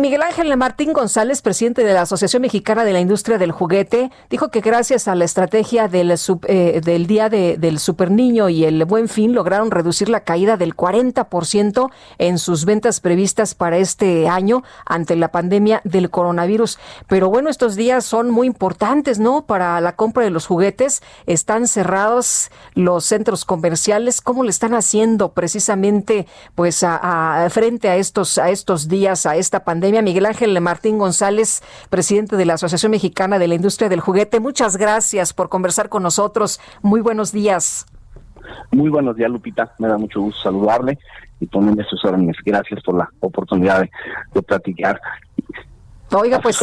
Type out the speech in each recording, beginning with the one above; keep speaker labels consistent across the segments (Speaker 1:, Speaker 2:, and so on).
Speaker 1: Miguel Ángel Martín González, presidente de la Asociación Mexicana de la Industria del Juguete, dijo que gracias a la estrategia del, eh, Día de, del Super Niño y el Buen Fin lograron reducir la caída del 40% en sus ventas previstas para este año ante la pandemia del coronavirus. Pero bueno, estos días son muy importantes, ¿no? Para la compra de los juguetes. Están cerrados los centros comerciales. ¿Cómo le están haciendo precisamente, pues, frente a estos, a estos días, a esta pandemia? Miguel Ángel Martín González, presidente de la Asociación Mexicana de la Industria del Juguete. Muchas gracias por conversar con nosotros. Muy buenos días.
Speaker 2: Muy buenos días, Lupita. Me da mucho gusto saludarle y ponerme sus órdenes. Gracias por la oportunidad de, de platicar
Speaker 1: Oiga, pues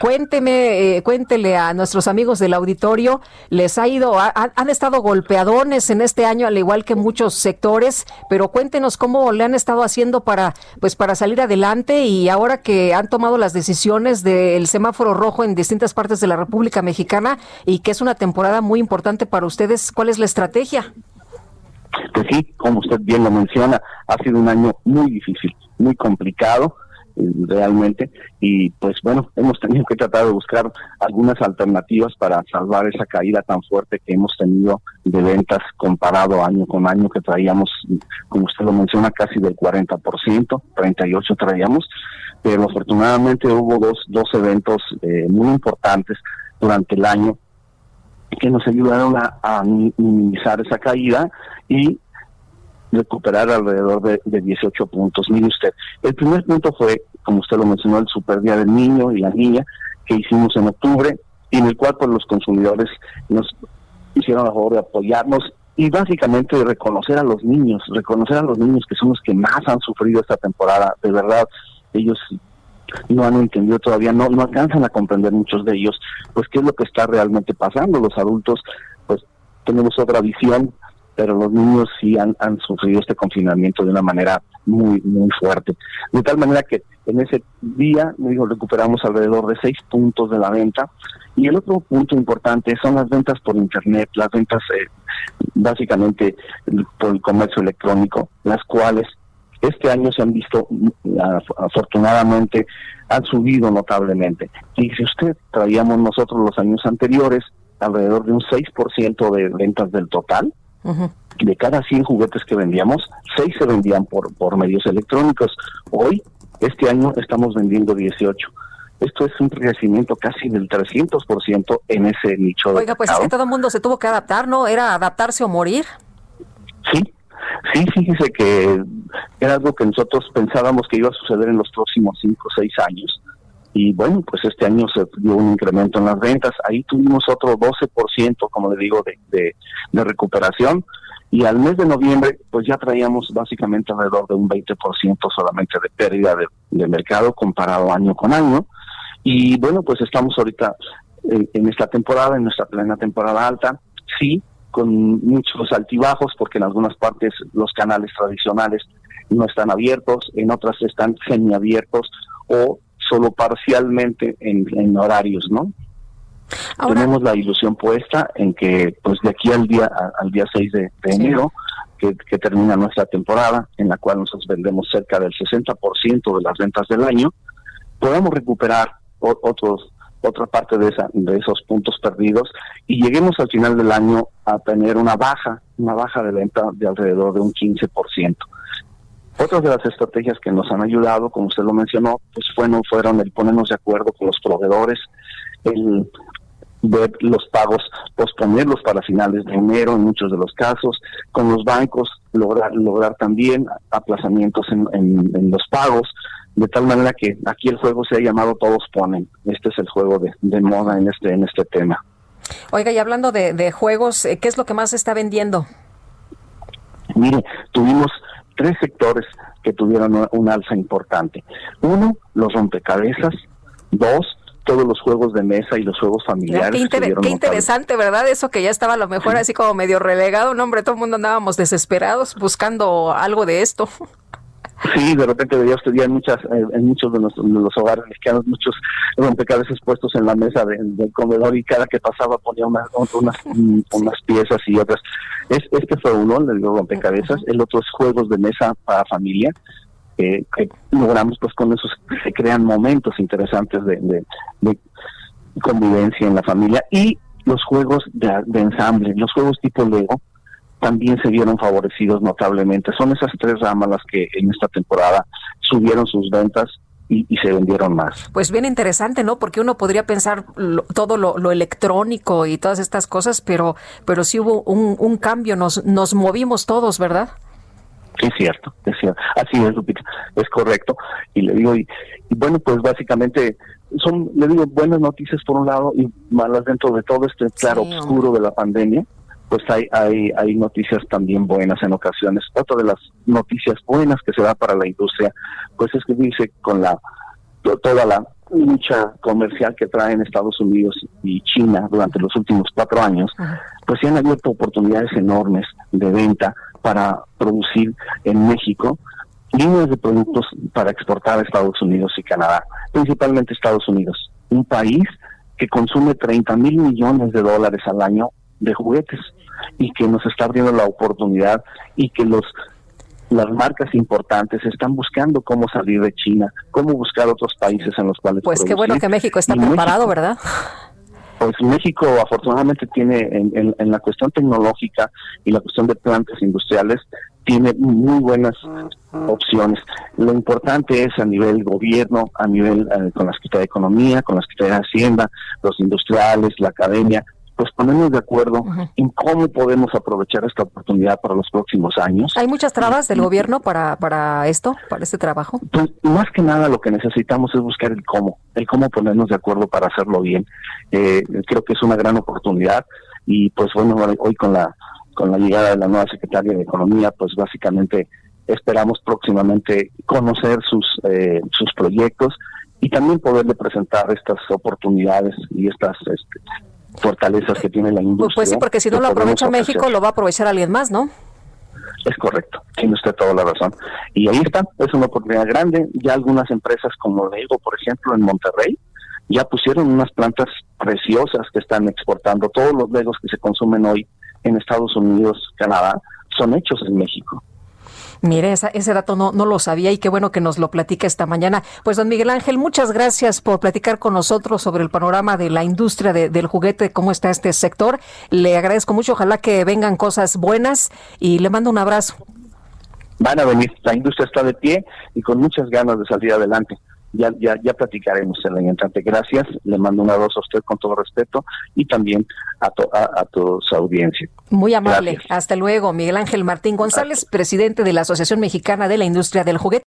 Speaker 1: cuénteme, eh, cuéntele a nuestros amigos del auditorio, les ha ido, han estado golpeadones en este año, al igual que muchos sectores, pero cuéntenos cómo le han estado haciendo para, pues, para salir adelante y ahora que han tomado las decisiones del semáforo rojo en distintas partes de la República Mexicana y que es una temporada muy importante para ustedes, ¿cuál es la estrategia?
Speaker 2: Pues sí, como usted bien lo menciona, ha sido un año muy difícil, muy complicado realmente. Y pues bueno hemos tenido que tratar de buscar algunas alternativas para salvar esa caída tan fuerte que hemos tenido de ventas comparado año con año que traíamos como usted lo menciona casi del 40% 38 traíamos. Pero afortunadamente hubo dos dos eventos eh, muy importantes durante el año que nos ayudaron a, a minimizar esa caída y recuperar alrededor de, de 18 puntos. Mire usted, el primer punto fue, como usted lo mencionó, el Super Día del Niño y la Niña, que hicimos en octubre, y en el cual pues, los consumidores nos hicieron a favor de apoyarnos y básicamente reconocer a los niños, reconocer a los niños que son los que más han sufrido esta temporada. De verdad, ellos no han entendido todavía, no, no alcanzan a comprender muchos de ellos, pues qué es lo que está realmente pasando. Los adultos, pues tenemos otra visión pero los niños sí han, han sufrido este confinamiento de una manera muy, muy fuerte. De tal manera que en ese día, recuperamos alrededor de seis puntos de la venta. Y el otro punto importante son las ventas por Internet, las ventas eh, básicamente por el comercio electrónico, las cuales este año se han visto, afortunadamente, han subido notablemente. Y si usted traíamos nosotros los años anteriores, alrededor de un 6% de ventas del total, de cada 100 juguetes que vendíamos, 6 se vendían por, por medios electrónicos. Hoy, este año, estamos vendiendo 18 esto es un crecimiento casi del 300% en ese nicho.
Speaker 1: Oiga, pues es que todo el mundo se tuvo que adaptar, ¿no? ¿Era adaptarse o morir?
Speaker 2: Sí, sí, fíjese que era algo que nosotros pensábamos que iba a suceder en los próximos 5 o 6 años. Y bueno, pues este año se dio un incremento en las ventas. Ahí tuvimos otro 12%, como le digo, de, de, recuperación. Y al mes de noviembre, pues ya traíamos básicamente alrededor de un 20% solamente de pérdida de, mercado comparado año con año. Y bueno, pues estamos ahorita en, en esta temporada, en nuestra plena temporada alta, sí, con muchos altibajos, porque en algunas partes los canales tradicionales no están abiertos, en otras están semiabiertos o solo parcialmente en, horarios, ¿no? Tenemos la ilusión puesta en que, pues de aquí al día al día 6 de, enero, que, termina nuestra temporada, en la cual nosotros vendemos cerca del 60% de las ventas del año, podamos recuperar otros otra parte de, esa, de esos puntos perdidos y lleguemos al final del año a tener una baja, una baja de venta de alrededor de un 15%. Otras de las estrategias que nos han ayudado, como usted lo mencionó, pues fueron, fueron el ponernos de acuerdo con los proveedores, el ver los pagos, posponerlos para finales de enero en muchos de los casos, con los bancos lograr, lograr también aplazamientos en, en, los pagos, de tal manera que aquí el juego se ha llamado todos ponen. Este es el juego de, de moda en este, en este tema.
Speaker 1: Oiga, y hablando de, de juegos, ¿qué es lo que más se está vendiendo?
Speaker 2: Mire, tuvimos tres sectores que tuvieron un alza importante. Uno, los rompecabezas. Dos, todos los juegos de mesa y los juegos familiares.
Speaker 1: Qué, interesante, ¿verdad? Eso que ya estaba a lo mejor así como medio relegado, no hombre, todo el mundo andábamos desesperados buscando algo de esto.
Speaker 2: Sí, de repente veía usted ya en, muchas, eh, en muchos de, los hogares mexicanos, muchos rompecabezas puestos en la mesa del comedor y cada que pasaba ponía unas, unas, unas piezas y otras. Es, este fue uno, el rompecabezas, el otro es juegos de mesa para familia, que logramos pues con eso se crean momentos interesantes de, convivencia en la familia. Y los juegos de, de ensamble, los juegos tipo Lego, también se vieron favorecidos notablemente. Son esas tres ramas las que en esta temporada subieron sus ventas y, se vendieron más.
Speaker 1: Pues bien interesante, ¿no? Porque uno podría pensar todo lo, electrónico y todas estas cosas, pero, pero sí hubo un, cambio, nos, nos movimos todos, ¿verdad?
Speaker 2: es cierto, es cierto. Así es, Lupita, es correcto. Y le digo, y, bueno, pues básicamente son, le digo, buenas noticias por un lado y malas dentro de todo este claro oscuro de la pandemia pues hay, hay, hay noticias también buenas en ocasiones. Otra de las noticias buenas que se da para la industria, pues es que dice con la toda la lucha comercial que traen Estados Unidos y China durante los últimos cuatro años, pues se han abierto oportunidades enormes de venta para producir en México líneas de productos para exportar a Estados Unidos y Canadá, principalmente Estados Unidos, un país que consume 30 mil millones de dólares al año de juguetes y que nos está abriendo la oportunidad y que los las marcas importantes están buscando cómo salir de China, cómo buscar otros países en los cuales
Speaker 1: Pues qué bueno que México está preparado, ¿verdad?
Speaker 2: Pues México afortunadamente tiene en, en, la cuestión tecnológica y la cuestión de plantas industriales tiene muy buenas opciones. Lo importante es a nivel gobierno, a nivel eh, con la Secretaría de Economía, con la Secretaría de Hacienda, los industriales, la academia, pues ponernos de acuerdo en cómo podemos aprovechar esta oportunidad para los próximos años.
Speaker 1: ¿Hay muchas trabas del gobierno para, para esto, para este trabajo?
Speaker 2: Pues más que nada lo que necesitamos es buscar el cómo, el cómo ponernos de acuerdo para hacerlo bien. Eh, creo que es una gran oportunidad y pues bueno, hoy con la, con la llegada de la nueva secretaria de Economía, pues básicamente esperamos próximamente conocer sus, eh, sus proyectos y también poderle presentar estas oportunidades y estas este, fortalezas que tiene la pues, industria.
Speaker 1: Pues sí, porque si no lo aprovecha México, lo va a aprovechar alguien más, ¿no?
Speaker 2: Es correcto, tiene usted toda la razón. Y ahí está, es una oportunidad grande. Ya algunas empresas como Lego, por ejemplo, en Monterrey, ya pusieron unas plantas preciosas que están exportando. Todos los Legos que se consumen hoy en Estados Unidos, Canadá, son hechos en México.
Speaker 1: Mire, ese dato no, no lo sabía y qué bueno que nos lo platica esta mañana. Pues don Miguel Ángel, muchas gracias por platicar con nosotros sobre el panorama de la industria del juguete, cómo está este sector. Le agradezco mucho, ojalá que vengan cosas buenas y le mando un abrazo.
Speaker 2: Van a venir, la industria está de pie y con muchas ganas de salir adelante ya, ya, ya platicaremos el año entrante. Gracias, le mando un abrazo a usted con todo respeto y también a, a, toda su audiencia.
Speaker 1: Muy amable. Hasta luego, Miguel Ángel Martín González, presidente de la Asociación Mexicana de la Industria del Juguete.